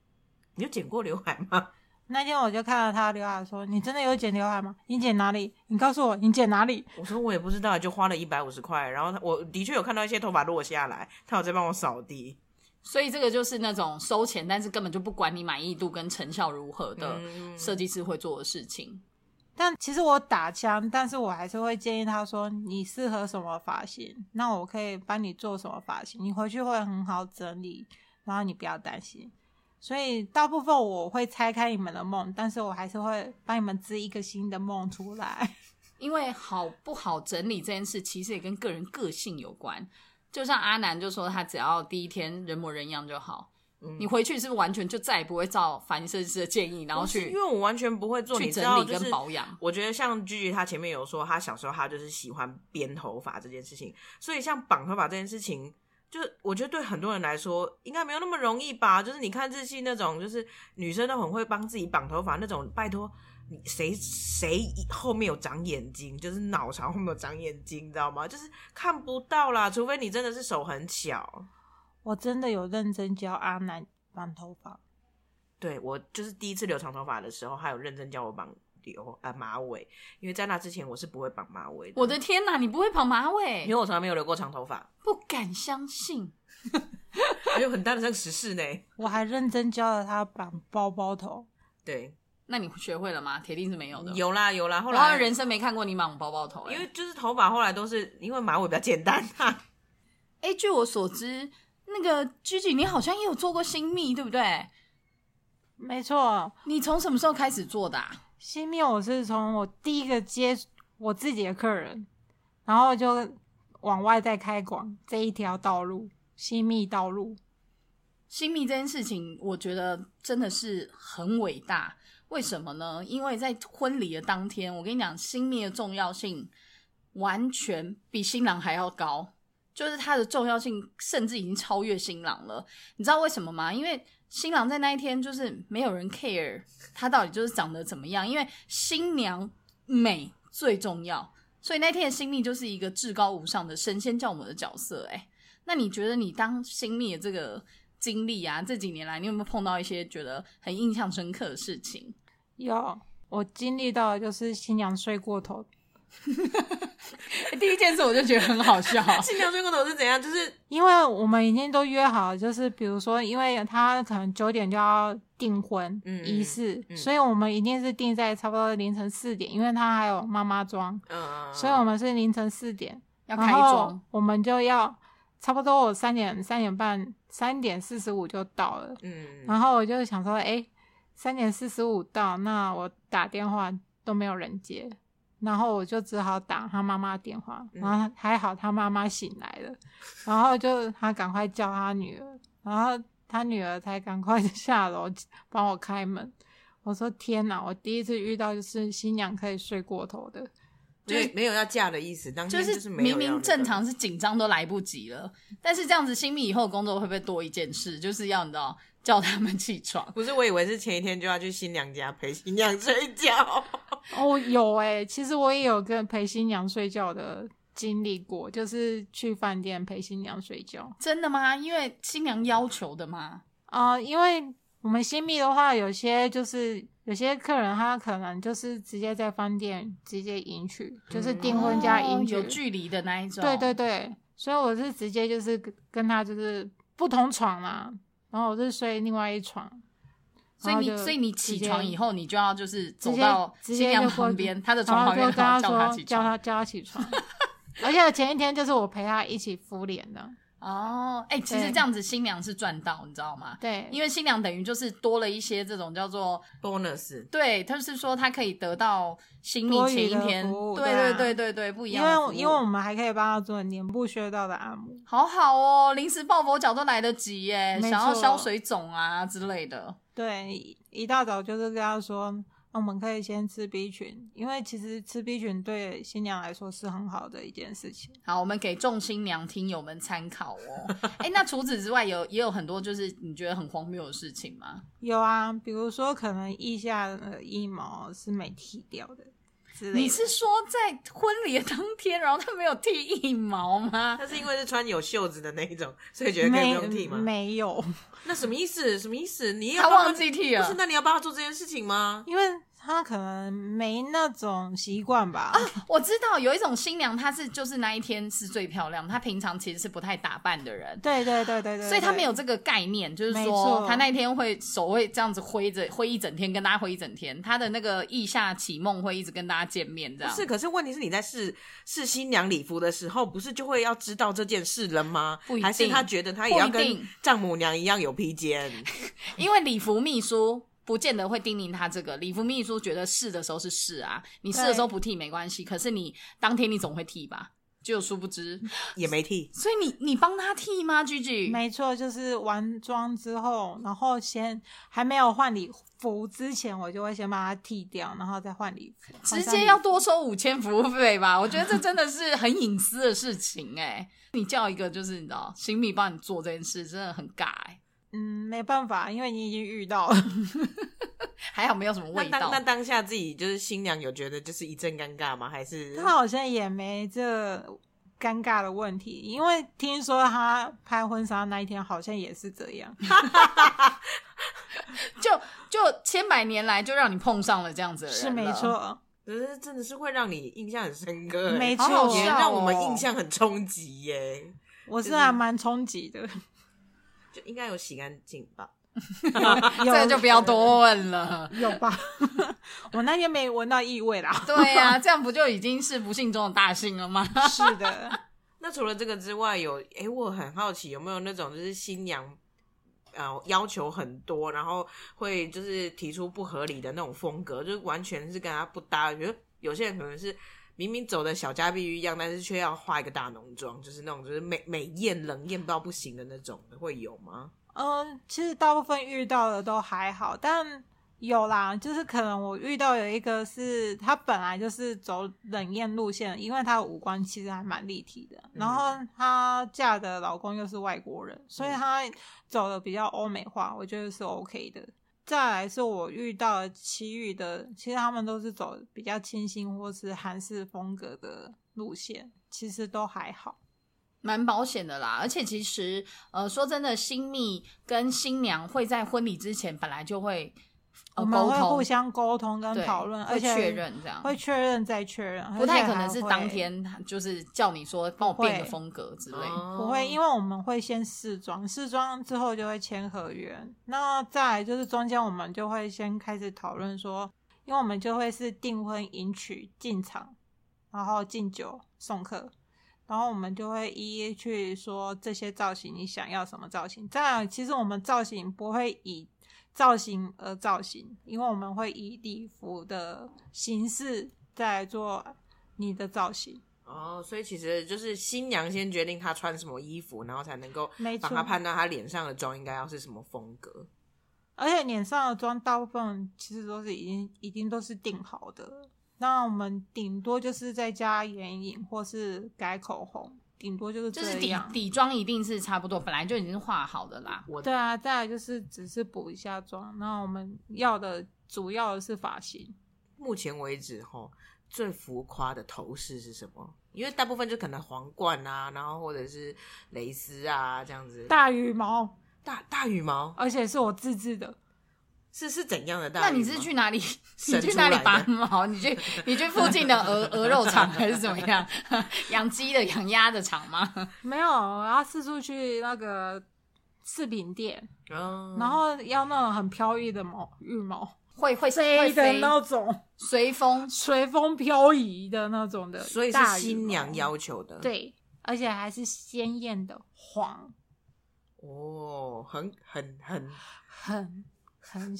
Speaker 1: 你有剪过刘海吗？”
Speaker 3: 那天我就看到他刘海，说：“你真的有剪刘海吗？你剪哪里？你告诉我，你剪哪里
Speaker 1: 我说我也不知道，就花了一百五十块，然后他我的确有看到一些头发落下来，他有在帮我扫地。
Speaker 2: 所以这个就是那种收钱，但是根本就不管你满意度跟成效如何的
Speaker 1: 嗯
Speaker 2: 设计师会做的事情。？”
Speaker 3: 但其实我打枪，但是我还是会建议他说：“你适合什么发型？那我可以帮你做什么发型，你回去会很好整理，然后你不要担心。”所以大部分我会拆开你们的梦，但是我还是会帮你们织一个新的梦出来。
Speaker 2: 因为好不好整理这件事，其实也跟个人个性有关。就像阿南就说，他只要第一天人模人样就好。
Speaker 1: 嗯
Speaker 2: 你回去是不是完全就再也不会照发型设计师的建议，然后去
Speaker 1: 因为我完全不会做，
Speaker 2: 去
Speaker 1: 你知道，
Speaker 2: 整理跟
Speaker 1: 就是
Speaker 2: 保养？
Speaker 1: 我觉得像居居他前面有说，他小时候他就是喜欢编头发这件事情，所以像绑头发这件事情，就我觉得对很多人来说应该没有那么容易吧。就是你看日系那种，就是女生都很会帮自己绑头发那种，拜托你谁谁后面有长眼睛，就是脑勺后面有长眼睛，你知道吗？就是看不到啦，除非你真的是手很巧。
Speaker 3: 我真的有认真教阿南绑头发，
Speaker 1: 对我就是第一次留长头发的时候，还有认真教我绑留啊马尾，因为在那之前我是不会绑马尾的。
Speaker 2: 我的天哪，你不会绑马尾
Speaker 1: 因
Speaker 2: 尾
Speaker 1: 为？我从来没有留过长头发，
Speaker 2: 不敢相信。
Speaker 1: 还有很大的这个时事呢。
Speaker 3: 我还认真教了他绑包包头。
Speaker 1: 对，
Speaker 2: 那你学会了吗？铁定是没有的。，
Speaker 1: 有啦有啦，后来
Speaker 2: 人生没看过你绑包包头、欸，
Speaker 1: 因为就是头发后来都是因为马尾比较简单啊。
Speaker 2: 哎、据我所知，那个 Gigi 你好像也有做过新密，对不对？
Speaker 3: 没错，
Speaker 2: 你从什么时候开始做的、啊？
Speaker 3: 新密我是从我第一个接我自己的客人，然后就往外再开广这一条道路，新密道路。
Speaker 2: 新密这件事情，我觉得真的是很伟大。为什么呢？因为在婚礼的当天，我跟你讲，新密的重要性完全比新郎还要高，就是它的重要性甚至已经超越新郎了。你知道为什么吗？因为新郎在那一天就是没有人 care 他到底就是长得怎么样，因为新娘美最重要，所以那天的新蜜就是一个至高无上的神仙教母的角色、欸。哎，那你觉得你当新密的这个经历啊，这几年来你有没有碰到一些觉得很印象深刻的事情？
Speaker 3: 有我经历到的就是新娘睡过头，
Speaker 2: 第一件事我就觉得很好笑，
Speaker 1: 新娘睡过头是怎样？就是
Speaker 3: 因为我们已经都约好，就是比如说，因为他可能九点就要订婚仪式，
Speaker 1: 嗯。
Speaker 3: 所以我们一定是定在差不多凌晨四点，因为他还有妈妈妆，
Speaker 1: 嗯，
Speaker 3: 所以我们是凌晨四点
Speaker 2: 要开妆，
Speaker 3: 我们就要差不多我三点三点半三点四十五就到了，
Speaker 1: 嗯，
Speaker 3: 然后我就想说，哎，三点四十五到，那我打电话都没有人接，然后我就只好打他妈妈电话，
Speaker 1: 嗯
Speaker 3: 然后还好他妈妈醒来了，然后就他赶快叫他女儿，然后他女儿才赶快 下楼帮我开门。我说天哪，我第一次遇到就是新娘可以睡过头的，
Speaker 1: 没有没有要嫁的意思，当天
Speaker 2: 就是明明正常是紧张都来不及了，但是这样子新密以后工作会不会多一件事？就是要你知道叫他们起床。
Speaker 1: 不是，我以为是前一天就要去新娘家陪新娘睡觉。
Speaker 3: 哦，有哎、其实我也有跟陪新娘睡觉的经历过，就是去饭店陪新娘睡觉。
Speaker 2: 真的吗？因为新娘要求的吗？
Speaker 3: 啊、因为我们新密的话，有些就是有些客人他可能就是直接在饭店直接迎娶，就是订婚加
Speaker 2: 哦
Speaker 3: 迎娶，
Speaker 2: 有距离的那一种。
Speaker 3: 对对对，所以我是直接就是跟跟他就是不同床嘛，然后我是睡另外一床，
Speaker 2: 所以你所以你起床以后，你就要就是走到
Speaker 3: 直
Speaker 2: 新娘旁边，她的床旁边，然后叫她
Speaker 3: 说
Speaker 2: 起床。
Speaker 3: 叫他叫他起床，而且前一天就是我陪他一起敷脸的，
Speaker 2: 哦，哎、其实这样子新娘是赚到，你知道吗？
Speaker 3: 对，
Speaker 2: 因为新娘等于就是多了一些这种叫做
Speaker 1: bonus
Speaker 2: 对，他是说她可以得到新密前一天，对
Speaker 3: 对啊
Speaker 2: 对对对不一样因。
Speaker 3: 为因为我们还可以帮她做脸部穴道的按摩，
Speaker 2: 好好哦，临时抱佛脚都来得及耶，想要消水肿啊之类的。
Speaker 3: 对，一一大早就是跟他说，那我们可以先吃 B 群，因为其实吃 B 群对新娘来说是很好的一件事情。
Speaker 2: 好，我们给众新娘听友们参考哦。哎、那除此之外有也有很多就是你觉得很荒谬的事情吗？
Speaker 3: 有啊，比如说可能腋下的腋毛是没剃掉的。
Speaker 2: 你是说在婚礼的当天，然后他没有剃一毛吗？
Speaker 1: 他是因为是穿有袖子的那一种，所以觉得可以不用剃吗？
Speaker 3: 没有，
Speaker 1: 那什么意思？什么意思？你要
Speaker 2: 他
Speaker 1: 帮
Speaker 2: 忘记剃了
Speaker 1: 不是？那你要帮他做这件事情吗？
Speaker 3: 因为他可能没那种习惯吧。
Speaker 2: 啊我知道有一种新娘，她是就是那一天是最漂亮，她平常其实是不太打扮的人。
Speaker 3: 对对对对对，
Speaker 2: 所以她没有这个概念，就是说她那一天会手会这样子挥着挥一整天，跟大家挥一整天，她的那个意下起梦会一直跟大家见面，这样
Speaker 1: 不是，可是问题是你在试试新娘礼服的时候，不是就会要知道这件事了吗？
Speaker 2: 不一定
Speaker 1: 还是她觉得她也要跟丈母娘一样有披肩？
Speaker 2: 因为礼服秘书不见得会叮咛他这个，礼服秘书觉得试的时候是试啊，你试的时候不剃没关系，可是你当天你总会剃吧？就殊不知，
Speaker 1: 也没剃。
Speaker 2: 所以你你帮他剃吗居居？
Speaker 3: 没错，就是完妆之后，然后先还没有换礼服之前，我就会先把它剃掉，然后再换礼服。
Speaker 2: 直接要多收五千服务费吧？我觉得这真的是很隐私的事情哎、你叫一个就是你知道新密帮你做这件事，真的很尬哎、
Speaker 3: 嗯，没办法，因为你已经遇到了。
Speaker 2: 还好没有什么味道
Speaker 1: 那当那。当下自己就是新娘有觉得就是一阵尴尬吗？还是
Speaker 3: 他好像也没这尴尬的问题，因为听说他拍婚纱那一天好像也是这样。
Speaker 2: 就就千百年来就让你碰上了这样子的人，
Speaker 3: 是没。错，
Speaker 1: 可是真的是会让你印象很深刻、欸，
Speaker 3: 没
Speaker 2: 好好
Speaker 3: 错，
Speaker 1: 也
Speaker 2: 笑
Speaker 1: 让我们
Speaker 2: 哦
Speaker 1: 印象很冲击耶。
Speaker 3: 我是还蛮冲击的。
Speaker 1: 就应该有洗干净吧？
Speaker 2: 这就不要多问了。
Speaker 3: 有吧？我那天没闻到异味啦。
Speaker 2: 对呀、这样不就已经是不幸中的大幸了吗？
Speaker 3: 是的，
Speaker 1: 那除了这个之外，有诶，我很好奇有没有那种就是新娘呃要求很多，然后会就是提出不合理的那种风格，就是完全是跟他不搭。比如有些人可能是明明走的小家碧玉一样，但是却要化一个大浓妆，就是那种就是美美艳冷艳到不行的那种，会有吗？
Speaker 3: 嗯，其实大部分遇到的都还好，但有啦，就是可能我遇到有一个是她本来就是走冷艳路线，因为她的五官其实还蛮立体的，然后她嫁的老公又是外国人，所以她走的比较欧美化，我觉得是 OK 的。再来是我遇到其余的，其实他们都是走比较清新或是韩式风格的路线，其实都还好。
Speaker 2: 蛮保险的啦，而且其实呃，说真的，新密跟新娘会在婚礼之前本来就会
Speaker 3: 我们会互相沟通跟
Speaker 2: 对
Speaker 3: 讨论，而且
Speaker 2: 确认这样，
Speaker 3: 会确认再确认，
Speaker 2: 不太可能是
Speaker 3: 会
Speaker 2: 当天就是叫你说帮我变个风格之类。
Speaker 1: 哦
Speaker 3: 不会，因为我们会先试妆，试妆之后就会签合约。那再来就是中间我们就会先开始讨论说，因为我们就会是订婚、迎娶、进场，然后敬酒、送客，然后我们就会一一去说这些造型你想要什么造型。再来，其实我们造型不会以造型而造型，因为我们会以礼服的形式在做你的造型。
Speaker 1: 哦，所以其实就是新娘先决定她穿什么衣服，然后才能够帮她判断她脸上的妆应该要是什么风格。
Speaker 3: 而且脸上的妆大部分其实都是已经已经都是定好的，那我们顶多就是再加眼影或是改口红，顶多就是
Speaker 2: 就是底。底妆一定是差不多，本来就已经是画好的啦。
Speaker 1: 我
Speaker 3: 对啊，再来就是只是补一下妆，那我们要的主要的是发型。
Speaker 1: 目前为止吼最浮夸的头饰是什么？因为大部分就可能皇冠啊，然后或者是蕾丝啊这样子。
Speaker 3: 大羽毛，
Speaker 1: 大大羽毛
Speaker 3: 而且是我自制的。
Speaker 1: 是是怎样的大羽毛？
Speaker 2: 那你是去哪里？你
Speaker 1: 生
Speaker 2: 去哪里拔毛？你去你去附近的鹅鹅肉场还是怎么样？养鸡的、养鸭的场吗？
Speaker 3: 没有，我要四处去那个饰品店，
Speaker 1: 嗯
Speaker 3: 然后要那种很飘逸的毛羽毛，
Speaker 2: 会会会
Speaker 3: 飞的那种，
Speaker 2: 随风
Speaker 3: 随风飘移的那种的，
Speaker 1: 所以是新娘要求的。，
Speaker 3: 对，而且还是鲜艳的黄，
Speaker 1: 哦，很很很
Speaker 3: 很很很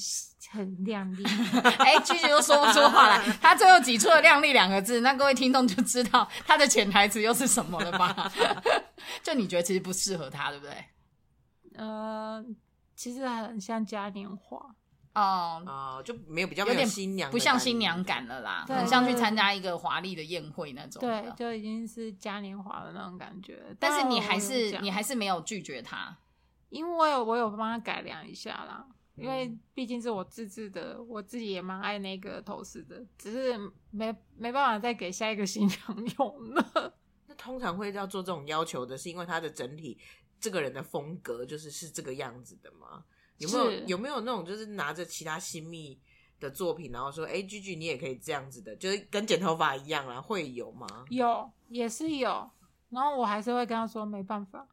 Speaker 3: 很亮丽。
Speaker 2: 哎，句句都说不出话来，他最后挤出了“靓丽”两个字，那各位听众就知道他的潜台词又是什么了吧？就你觉得其实不适合他，对不对？
Speaker 3: 呃，其实很像嘉年华，
Speaker 2: 哦、
Speaker 1: 哦、就没有比较
Speaker 2: 有点
Speaker 1: 新娘
Speaker 2: 不像新娘感了啦，很像去参加一个华丽的宴会那种
Speaker 3: 对，就已经是嘉年华的那种感觉。
Speaker 2: 但是你还是你还是没有拒绝他，
Speaker 3: 因为我有我有帮他改良一下啦，因为
Speaker 2: 嗯
Speaker 3: 毕竟是我自制的，我自己也蛮爱那个头饰的，只是没没办法再给下一个新娘用了。
Speaker 1: 那通常会要做这种要求的，是因为他的整体这个人的风格就是是这个样子的吗？有没有有没有那种就是拿着其他新密的作品，然后说，哎、居居你也可以这样子的，就是跟剪头发一样啦，会有吗？
Speaker 3: 有也是有，然后我还是会跟他说没办法，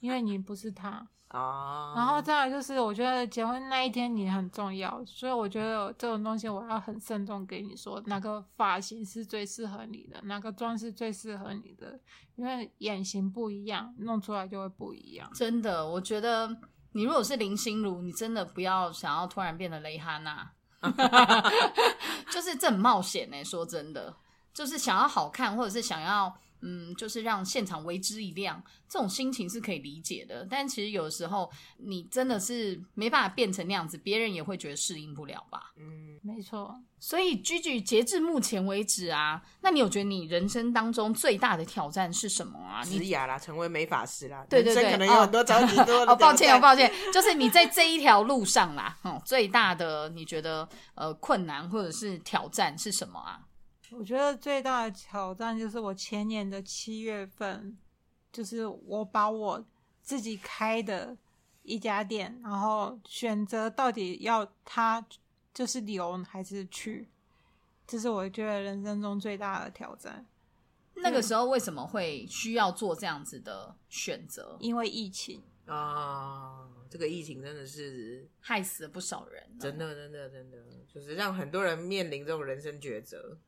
Speaker 3: 因为你不是他。
Speaker 1: 啊，
Speaker 3: 然后再来就是，我觉得结婚那一天你很重要，所以我觉得这种东西我要很慎重给你说，哪个发型是最适合你的，哪个妆是最适合你的，因为眼型不一样，弄出来就会不一样。
Speaker 2: 真的，我觉得你如果是林心如，你真的不要想要突然变得蕾哈娜，就是这很冒险呢、说真的，就是想要好看，或者是想要嗯，就是让现场为之一亮，这种心情是可以理解的。但其实有时候你真的是没办法变成那样子，别人也会觉得适应不了吧。
Speaker 1: 嗯，
Speaker 3: 没错，
Speaker 2: 所以居居截至目前为止啊，那你有觉得你人生当中最大的挑战是什么啊？你
Speaker 1: 职涯啦，成为美法师啦，
Speaker 2: 对对对
Speaker 1: 人生可能有很多着急多的
Speaker 2: 哦，抱歉哦，抱歉，就是你在这一条路上啦，嗯，最大的你觉得呃困难或者是挑战是什么啊？
Speaker 3: 我觉得最大的挑战就是我前年的七月份，就是我把我自己开的一家店，然后选择到底要它就是留还是去，这是我觉得人生中最大的挑战。
Speaker 2: 那个时候为什么会需要做这样子的选择？
Speaker 3: 因为疫情，
Speaker 1: 啊，这个疫情真的是
Speaker 2: 害死了不少人，
Speaker 1: 真的，真的，真的，就是让很多人面临这种人生抉择。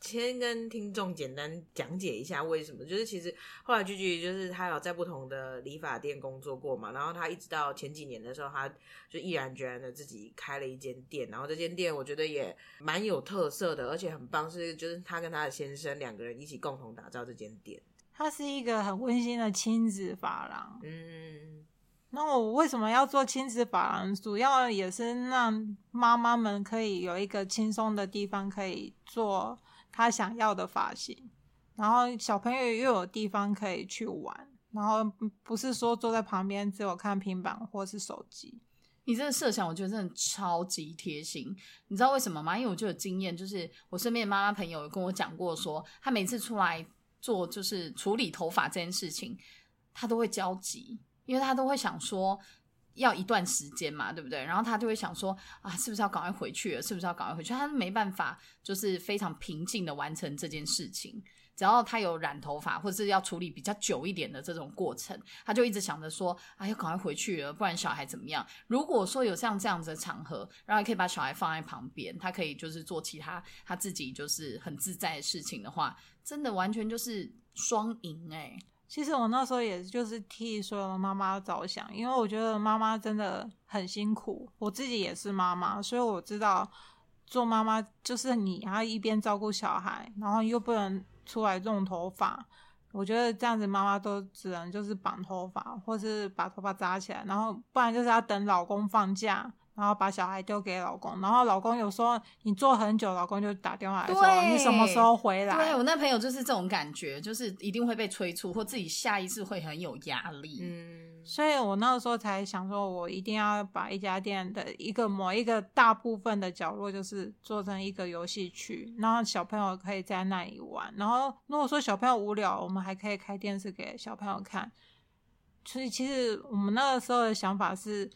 Speaker 1: 先跟听众简单讲解一下为什么，就是其实后来居居就是他有在不同的理发店工作过嘛，然后他一直到前几年的时候，他就毅然决然的自己开了一间店，然后这间店我觉得也蛮有特色的，而且很棒，是就是他跟他的先生两个人一起共同打造这间店。
Speaker 3: 它是一个很温馨的亲子发廊。
Speaker 1: 嗯，
Speaker 3: 那我为什么要做亲子发廊？主要也是让妈妈们可以有一个轻松的地方，可以做他想要的发型，然后小朋友又有地方可以去玩，然后不是说坐在旁边只有看平板或是手机。
Speaker 2: 你这个设想，我觉得真的超级贴心。你知道为什么吗？因为我就有经验，就是我身边的妈妈朋友有跟我讲过说她每次出来做就是处理头发这件事情，她都会焦急，因为她都会想说。要一段时间嘛，对不对？然后他就会想说啊，是不是要赶快回去了？是不是要赶快回去？他没办法，就是非常平静的完成这件事情。只要他有染头发，或者是要处理比较久一点的这种过程，他就一直想着说啊，要赶快回去了，不然小孩怎么样？如果说有像这样子的场合，然后可以把小孩放在旁边，他可以就是做其他他自己就是很自在的事情的话，真的完全就是双赢哎。
Speaker 3: 其实我那时候也就是替所有的妈妈着想，因为我觉得妈妈真的很辛苦，我自己也是妈妈，所以我知道做妈妈就是你要一边照顾小孩，然后又不能出来弄头发。我觉得这样子妈妈都只能就是绑头发，或是把头发扎起来，然后不然就是要等老公放假，然后把小孩丢给老公，然后老公有时候你坐很久，老公就打电话来说你什么时候回来？
Speaker 2: 对我那朋友就是这种感觉，就是一定会被催促，或自己下一次会很有压力。
Speaker 1: 嗯，
Speaker 3: 所以我那个时候才想说，我一定要把一家店的一个某一个大部分的角落，就是做成一个游戏区，然后小朋友可以在那里玩。然后如果说小朋友无聊，我们还可以开电视给小朋友看。所以其实我们那个时候的想法是，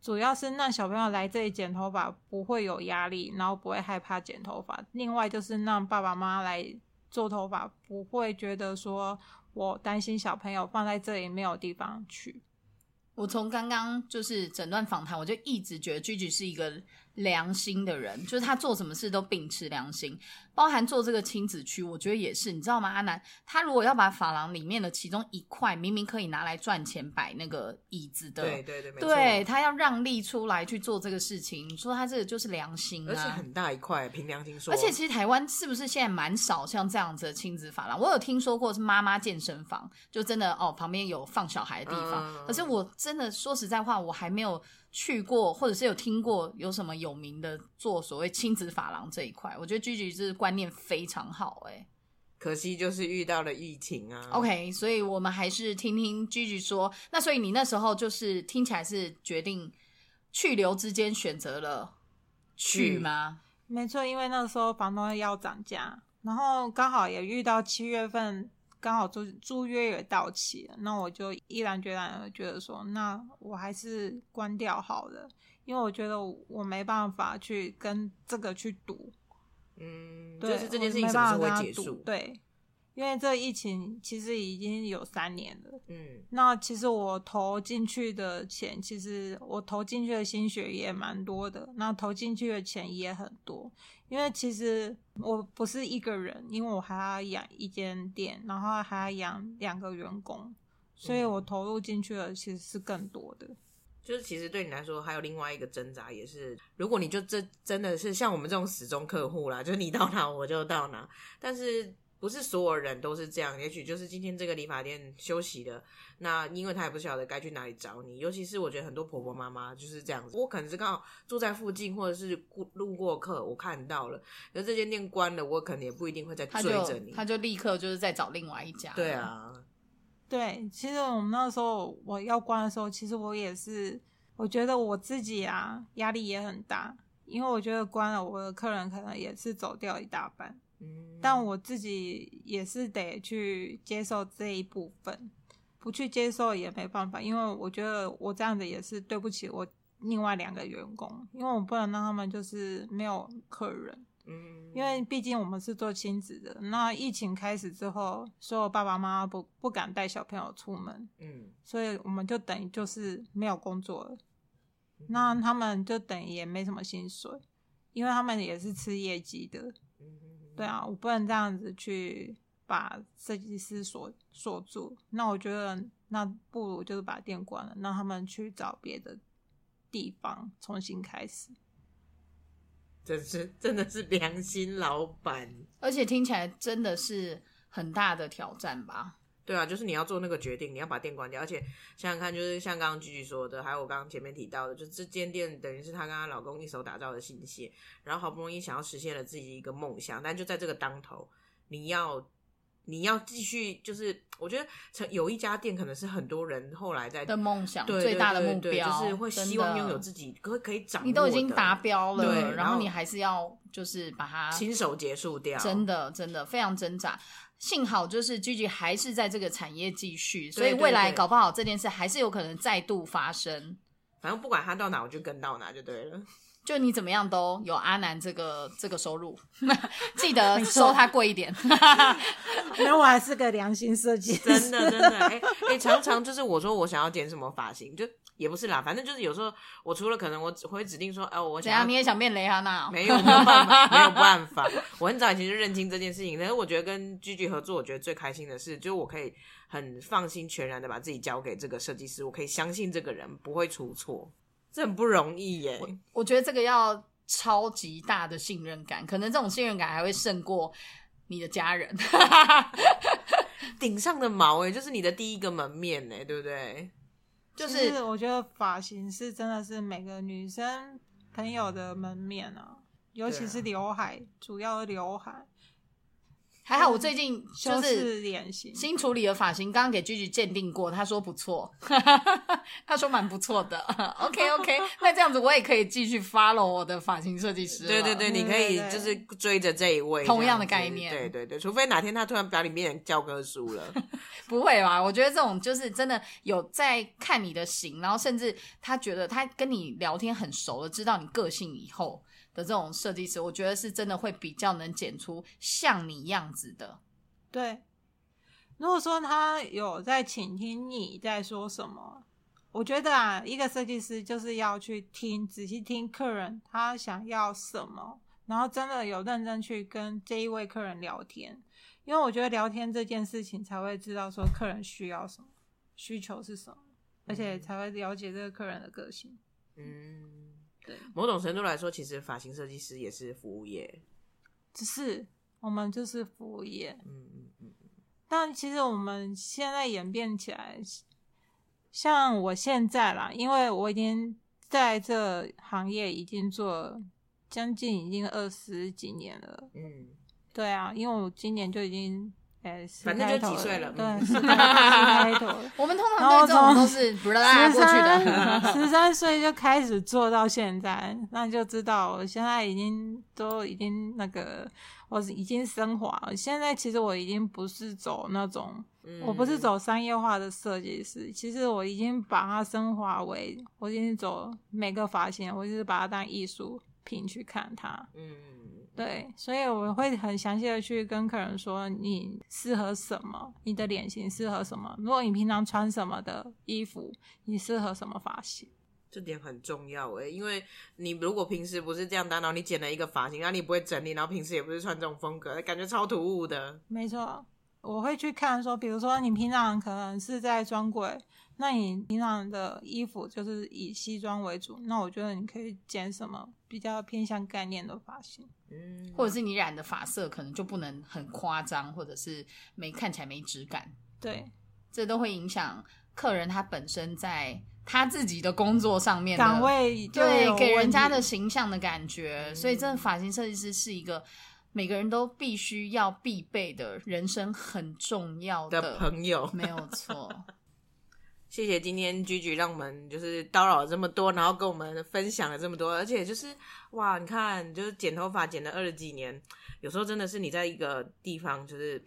Speaker 3: 主要是让小朋友来这里剪头发不会有压力，然后不会害怕剪头发。另外就是让爸爸妈妈来做头发，不会觉得说我担心小朋友放在这里没有地方去。
Speaker 2: 我从刚刚就是整段访谈，我就一直觉得 Gigi 是一个良心的人，就是他做什么事都秉持良心，包含做这个亲子区，我觉得也是。你知道吗，阿南？他如果要把发廊里面的其中一块明明可以拿来赚钱摆那个椅子的，
Speaker 1: 对对对，
Speaker 2: 对他要让利出来去做这个事情，你说他这个就是良心啊，
Speaker 1: 而且很大一块，凭良心说，
Speaker 2: 而且其实台湾是不是现在蛮少像这样子的亲子发廊？我有听说过是妈妈健身房，就真的哦旁边有放小孩的地方。
Speaker 1: 嗯
Speaker 2: 可是我真的说实在话，我还没有去过，或者是有听过有什么有名的做所谓亲子法廊这一块。我觉得居居是观念非常好、欸，
Speaker 1: 可惜就是遇到了疫情啊。
Speaker 2: OK，所以我们还是听听 Gigi 说。那所以你那时候就是听起来是决定去留之间选择了去
Speaker 1: 去
Speaker 2: 吗？
Speaker 3: 没错，因为那时候房东要涨价，然后刚好也遇到七月份，刚好租租约也到期了，那我就毅然决然的觉得说，那我还是关掉好了，因为我觉得我没办法去跟这个去赌，
Speaker 1: 嗯，
Speaker 3: 对，
Speaker 1: 就是这件事情什么时候会结束？
Speaker 3: 对，因为这疫情其实已经有三年了。
Speaker 1: 嗯，
Speaker 3: 那其实我投进去的钱，其实我投进去的心血也蛮多的，那投进去的钱也很多。因为其实我不是一个人，因为我还要养一间店，然后还要养两个员工，所以我投入进去的其实是更多的。
Speaker 1: 就是其实对你来说，还有另外一个挣扎，也是如果你就这真的是像我们这种死忠客户啦，就是你到哪我就到哪，但是不是所有人都是这样，也许就是今天这个理发店休息了，那因为他也不晓得该去哪里找你，尤其是我觉得很多婆婆妈妈就是这样子，我可能是刚好住在附近，或者是路路过客，我看到了，可是这间店关了，我可能也不一定会再追着你，
Speaker 2: 他就立刻就是在找另外一家。
Speaker 1: 对，啊，
Speaker 3: 对，其实我们那时候我要关的时候，其实我也是，我觉得我自己啊压力也很大，因为我觉得关了，我的客人可能也是走掉一大半。
Speaker 1: 嗯，
Speaker 3: 但我自己也是得去接受这一部分，不去接受也没办法，因为我觉得我这样子也是对不起我另外两个员工，因为我不能让他们就是没有客人，
Speaker 1: 嗯，
Speaker 3: 因为毕竟我们是做亲子的。那疫情开始之后，所有爸爸妈妈不不敢带小朋友出门，
Speaker 1: 嗯，
Speaker 3: 所以我们就等于就是没有工作了，那他们就等于也没什么薪水，因为他们也是吃业绩的。
Speaker 1: 嗯
Speaker 3: 对啊，我不能这样子去把设计师锁锁住。那我觉得，那不如就是把店关了，让他们去找别的地方重新开始。
Speaker 1: 真是 真的是良心老板。
Speaker 2: 而且听起来真的是很大的挑战吧？
Speaker 1: 对啊，就是你要做那个决定，你要把店关掉，而且想想看，就是像刚刚菊菊说的，还有我刚刚前面提到的，就这间店等于是她跟她老公一手打造的新血，然后好不容易想要实现了自己一个梦想，但就在这个当头，你要你要继续，就是我觉得成有一家店可能是很多人后来在
Speaker 2: 的梦想
Speaker 1: 对
Speaker 2: 最大的目标，
Speaker 1: 就是会希望拥有自己可可以掌握，
Speaker 2: 你都已经达标了，
Speaker 1: 对
Speaker 2: 然
Speaker 1: 然后
Speaker 2: 后你还是要就是把它
Speaker 1: 亲手结束掉，
Speaker 2: 真的真的非常挣扎。幸好就是 Gigi 还是在这个产业继续，所以未来搞不好这件事还是有可能再度发生。
Speaker 1: 反正不管他到哪，我就跟到哪就对了。
Speaker 2: 就你怎么样都有阿南这个这个收入，记得收他贵一点。
Speaker 3: 因为我还是个良心设计师，
Speaker 1: 真的真的，哎、哎、常常就是我说我想要剪什么发型，就也不是啦，反正就是有时候我除了可能我只会指定说，哦、我
Speaker 2: 怎样？
Speaker 1: 想要
Speaker 2: 你也想变雷哈娜哦？
Speaker 1: 没有没有办法，没有 办法。我很早以前就认清这件事情，但是我觉得跟 G G 合作，我觉得最开心的是，就是我可以很放心全然的把自己交给这个设计师，我可以相信这个人不会出错，这很不容易耶。
Speaker 2: 我觉得这个要超级大的信任感，可能这种信任感还会胜过你的家人。
Speaker 1: 顶上的毛哎，就是你的第一个门面哎，对不对？
Speaker 2: 就是
Speaker 3: 我觉得发型是真的是每个女生朋友的门面啊，尤其是刘海，主要的刘海
Speaker 2: 还好我最近就是
Speaker 3: 脸型。
Speaker 2: 新处理的发型，刚刚给 Gigi 鉴定过，他说不错，他说蛮不错的。OK OK，那这样子我也可以继续 follow 我的发型设计师了。
Speaker 1: 对对对，你可以就是追着这一位
Speaker 2: 同样的概念
Speaker 1: 对对对，除非哪天他突然把你变成教科书了，
Speaker 2: 不会吧？我觉得这种就是真的有在看你的型，然后甚至他觉得他跟你聊天很熟了，知道你个性以后的这种设计师，我觉得是真的会比较能剪出像你样子的。
Speaker 3: 对，如果说他有在倾听你在说什么，我觉得啊，一个设计师就是要去听，仔细听客人他想要什么，然后真的有认真去跟这一位客人聊天，因为我觉得聊天这件事情才会知道说客人需要什么，需求是什么，而且才会了解这个客人的个性。
Speaker 1: 嗯，
Speaker 3: 对，
Speaker 1: 某种程度来说，其实发型设计师也是服务业，
Speaker 3: 只是我们就是服务业，
Speaker 1: 嗯嗯嗯，
Speaker 3: 但其实我们现在演变起来，像我现在啦，因为我已经在这行业已经做将近已经二十几年了。
Speaker 1: 嗯，
Speaker 3: 对啊，因为我今年就已经
Speaker 1: 反正就几岁了
Speaker 3: 对，
Speaker 1: 嗯
Speaker 3: 十开十开头。
Speaker 2: 我们通
Speaker 3: 然后
Speaker 2: 常对这种
Speaker 3: 从
Speaker 2: 都是不拉过去的。
Speaker 3: 十三岁就开始做到现在，那就知道我现在已经都已经那个，我已经升华了。现在其实我已经不是走那种，
Speaker 1: 嗯
Speaker 3: 我不是走商业化的设计师，其实我已经把它升华为，我已经走每个发型，我就是把它当艺术品去看它。
Speaker 1: 嗯，
Speaker 3: 对，所以我会很详细的去跟客人说你适合什么，你的脸型适合什么。如果你平常穿什么的衣服，你适合什么发型？
Speaker 1: 这点很重要诶，因为你如果平时不是这样搭，然后你剪了一个发型，然后你不会整理，然后平时也不是穿这种风格，感觉超突兀的。
Speaker 3: 没错，我会去看说，比如说你平常可能是在专柜，那你平常的衣服就是以西装为主，那我觉得你可以剪什么比较偏向概念的发型。
Speaker 1: 嗯，
Speaker 2: 或者是你染的发色可能就不能很夸张，或者是没看起来没质感，
Speaker 3: 对，
Speaker 2: 这都会影响客人他本身在他自己的工作上面
Speaker 3: 岗位
Speaker 2: 对给人家的形象的感觉。所以，真的发型设计师是一个每个人都必须要必备的人生很重要
Speaker 1: 的朋友，
Speaker 2: 没有错。
Speaker 1: 谢谢今天居居让我们就是叨扰了这么多，然后跟我们分享了这么多，而且就是哇，你看，就是剪头发剪了二十几年，有时候真的是你在一个地方就是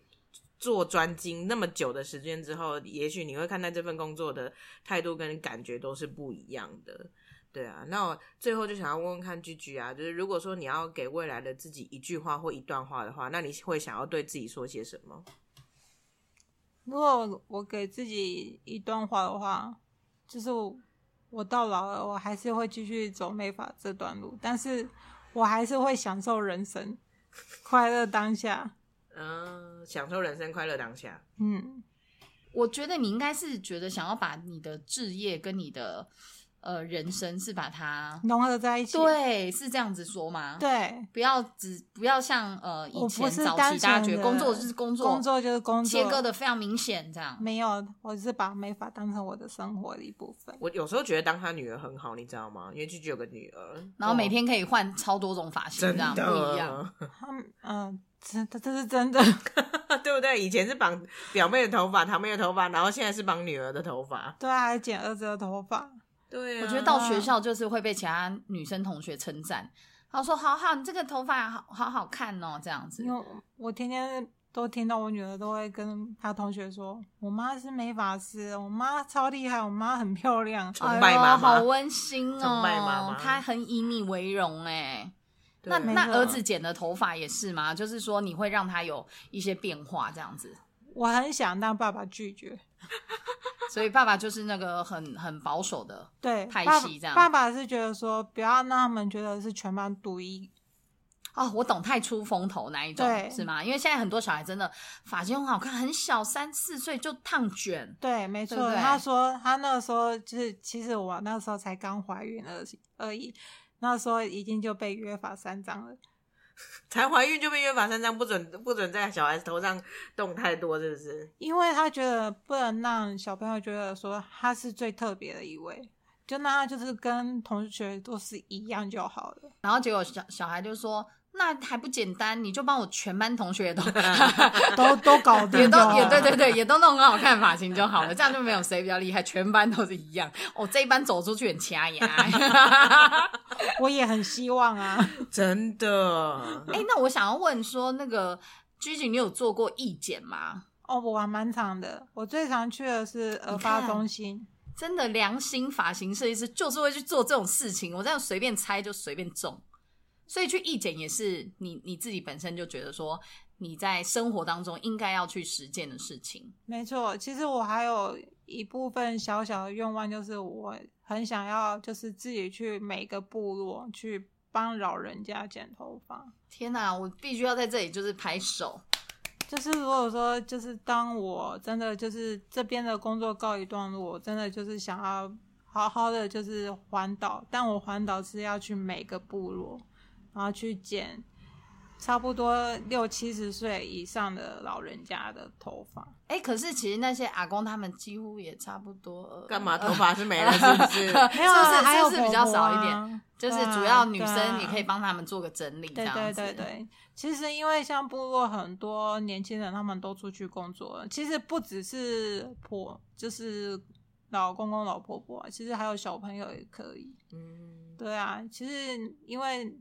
Speaker 1: 做专精那么久的时间之后，也许你会看待这份工作的态度跟感觉都是不一样的。对啊，那我最后就想要问问看居居啊，就是如果说你要给未来的自己一句话或一段话的话，那你会想要对自己说些什么？
Speaker 3: 如果我给自己一段话的话，就是我我到老了，我还是会继续走美发这段路，但是我还是会享受人生，快乐当下。
Speaker 1: 嗯、享受人生，快乐当下。
Speaker 3: 嗯，
Speaker 2: 我觉得你应该是觉得想要把你的置业跟你的呃人生是把它
Speaker 3: 融合在一起。
Speaker 2: 对，是这样子说吗？，
Speaker 3: 对，
Speaker 2: 不要只不要像呃以前
Speaker 3: 是
Speaker 2: 大家觉得工作就是工作，
Speaker 3: 工作就是工作，
Speaker 2: 切割的非常明显，这样。
Speaker 3: 没有，我是把美发当成我的生活的一部分。
Speaker 1: 我有时候觉得当他女儿很好，你知道吗？因为居居有个女儿，
Speaker 2: 然后每
Speaker 1: 哦
Speaker 2: 天可以换超多种发型，这样不一样。
Speaker 3: 嗯、真的，这是真的。
Speaker 1: 对不对？以前是绑表妹的头发、堂妹的头发，然后现在是绑女儿的头发。
Speaker 3: 对啊，还剪儿子的头发。
Speaker 1: 对啊，
Speaker 2: 我觉得到学校就是会被其他女生同学称赞，然后说好好，你这个头发好好好看哦，这样子。
Speaker 3: 因为我天天都听到我女儿都会跟她同学说，我妈是美发师，我妈超厉害，我妈很漂亮。
Speaker 1: 崇拜妈妈
Speaker 2: 好温馨哦！
Speaker 1: 崇拜妈妈
Speaker 2: 她很以你为荣哎。那那儿子剪的头发也是吗？就是说你会让他有一些变化这样子，
Speaker 3: 我很想让爸爸拒绝，
Speaker 2: 所以爸爸就是那个很很保守的，
Speaker 3: 对，
Speaker 2: 派
Speaker 3: 爸
Speaker 2: 系这样
Speaker 3: 爸爸是觉得说，不要让他们觉得是全班独一。
Speaker 2: 哦，我懂太出风头那一种
Speaker 3: 对
Speaker 2: 是吗？因为现在很多小孩真的发型很好看，很小三四岁就烫卷，
Speaker 3: 对，没错。
Speaker 2: 不对
Speaker 3: 他说他那个时候就是，其实我那时候才刚怀孕而已而已，那时候已经就被约法三章了。
Speaker 1: 才怀孕就被约法三章，不准不准在小孩子头上动太多，是不是？
Speaker 3: 因为他觉得不能让小朋友觉得说他是最特别的一位，就那他就是跟同学都是一样就好了。
Speaker 2: 然后结果小小孩就说：“那还不简单，你就帮我全班同学都
Speaker 3: 都都搞 定
Speaker 2: 也都也对对对，也都弄很好看的发型就好了，这样就没有谁比较厉害，全班都是一样。哦，这一班走出去很掐牙。
Speaker 3: 我也很希望啊。
Speaker 1: 真的，
Speaker 2: 哎、那我想要问说，那个居居，你有做过义检吗？
Speaker 3: 哦，我还蛮长的，我最常去的是额发中心。
Speaker 2: 真的良心发型设计师就是会去做这种事情，我这样随便猜就随便中。所以去义检也是你你自己本身就觉得说你在生活当中应该要去实践的事情。
Speaker 3: 没错，其实我还有一部分小小的愿望，就是我很想要，就是自己去每个部落去帮老人家剪头发。
Speaker 2: 天哪，我必须要在这里就是拍手。
Speaker 3: 就是如果说，就是当我真的就是这边的工作告一段落，我真的就是想要好好的就是环岛，但我环岛是要去每个部落，然后去剪差不多六七十岁以上的老人家的头发。
Speaker 2: 哎、可是其实那些阿公他们几乎也差不多。呃
Speaker 1: 干嘛头发是没了，是不是？
Speaker 3: 没有啊，
Speaker 2: 是不是
Speaker 3: 还有
Speaker 2: 是不是比较少一点
Speaker 3: 啊
Speaker 2: 就是主要女生，你可以帮他们做个整理，这
Speaker 3: 对对
Speaker 2: 样子。
Speaker 3: 对对，其实因为像部落很多年轻人，他们都出去工作了。其实不只是婆，就是老公公、老婆婆啊，其实还有小朋友也可以。
Speaker 1: 嗯，
Speaker 3: 对啊，其实因为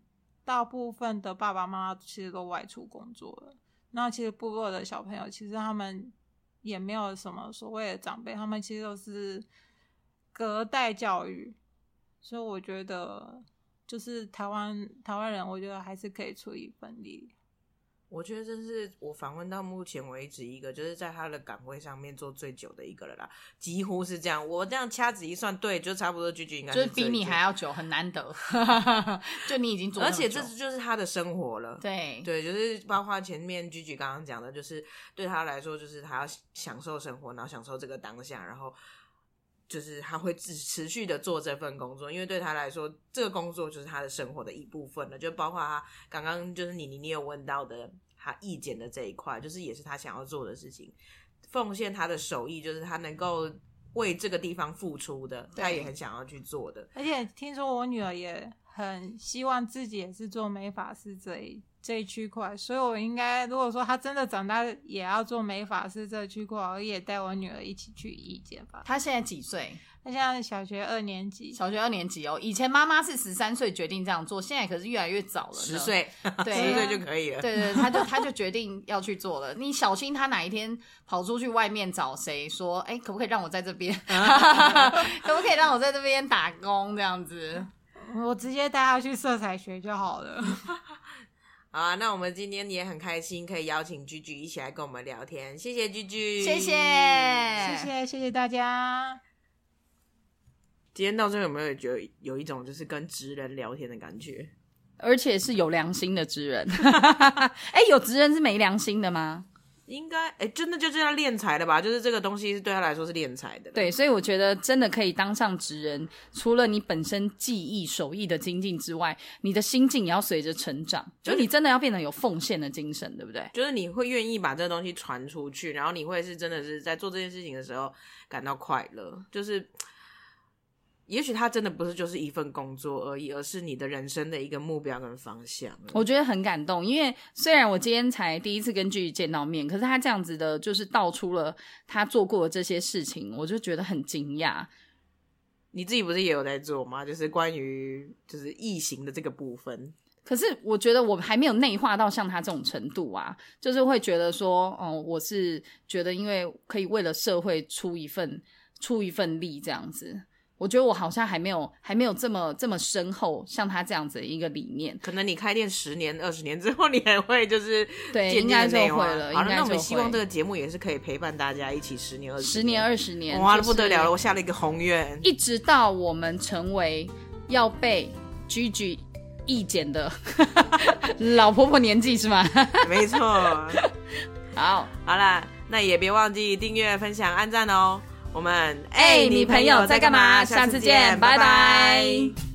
Speaker 3: 大部分的爸爸妈妈其实都外出工作了，那其实部落的小朋友，其实他们也没有什么所谓的长辈，他们其实都是隔代教育，所以我觉得就是台湾台湾人，我觉得还是可以出一份力。
Speaker 1: 我觉得这是我访问到目前为止一个，就是在他的岗位上面做最久的一个了啦，几乎是这样。我这样掐指一算，对，就差不多，句句应该
Speaker 2: 就是比你还要久，很难得。就你已经做
Speaker 1: 而且这就是他的生活了。
Speaker 2: 对
Speaker 1: 对，就是包括前面居居刚刚讲的，就是对他来说，就是他要享受生活，然后享受这个当下，然后就是他会持持续的做这份工作，因为对他来说，这个工作就是他的生活的一部分了。就包括他刚刚就是你你你有问到的，他意见的这一块，就是也是他想要做的事情，奉献他的手艺，就是他能够为这个地方付出的，他也很想要去做的。
Speaker 3: 而且听说我女儿也很希望自己也是做美发师这一这一区块，所以我应该如果说他真的长大也要做美发师这一区块，我也带我女儿一起去意见吧。
Speaker 2: 他现在几岁？
Speaker 3: 他现在小学二年级，
Speaker 2: 小学二年级哦。以前妈妈是十三岁决定这样做，现在可是越来越早了。
Speaker 1: 十岁，
Speaker 2: 对
Speaker 1: 十岁就可以了。
Speaker 2: 对对，他就他就决定要去做了。你小心他哪一天跑出去外面找谁说，哎，可不可以让我在这边？可不可以让我在这边打工这样子？
Speaker 3: 我直接带他去色彩学就好了。
Speaker 1: 好啊，那我们今天也很开心，可以邀请居居一起来跟我们聊天，谢谢居居，
Speaker 2: 谢谢，
Speaker 3: 谢。谢谢谢大家。
Speaker 1: 今天到最后有没有觉得有一种就是跟职人聊天的感觉？
Speaker 2: 而且是有良心的职人。哎，有职人是没良心的吗？
Speaker 1: 应该，哎、真的就这样练财的吧？就是这个东西是对他来说是练财的。，
Speaker 2: 对，所以我觉得真的可以当上职人，除了你本身技艺手艺的精进之外，你的心境也要随着成长，就你真的要变得有奉献的精神，对不对？
Speaker 1: 就是你会愿意把这个东西传出去，然后你会是真的是在做这件事情的时候感到快乐，就是。也许它真的不是就是一份工作而已，而是你的人生的一个目标跟方向。
Speaker 2: 我觉得很感动，因为虽然我今天才第一次跟剧见到面，可是他这样子的，就是道出了他做过的这些事情，我就觉得很惊讶。
Speaker 1: 你自己不是也有在做吗？就是关于就是异形的这个部分。
Speaker 2: 可是我觉得我还没有内化到像他这种程度啊，就是会觉得说，哦，我是觉得因为可以为了社会出一份出一份力这样子。我觉得我好像还没有还没有这么这么深厚，像他这样子的一个理念。
Speaker 1: 可能你开店十年、二十年之后，你还会就是
Speaker 2: 对
Speaker 1: 渐
Speaker 2: 应该就会了
Speaker 1: 好那我们希望
Speaker 2: 会
Speaker 1: 这个节目也是可以陪伴大家一起十年、二十
Speaker 2: 十年、二十年，
Speaker 1: 哇，
Speaker 2: 就是
Speaker 1: 不得了了！我下了一个宏愿。
Speaker 2: 一直到我们成为要被居居意见的 老婆婆年纪是吗？
Speaker 1: 没错。
Speaker 2: 好，
Speaker 1: 好啦，那也别忘记订阅、分享、按赞哦。我们
Speaker 2: 哎、你朋友在干嘛？下次见，拜拜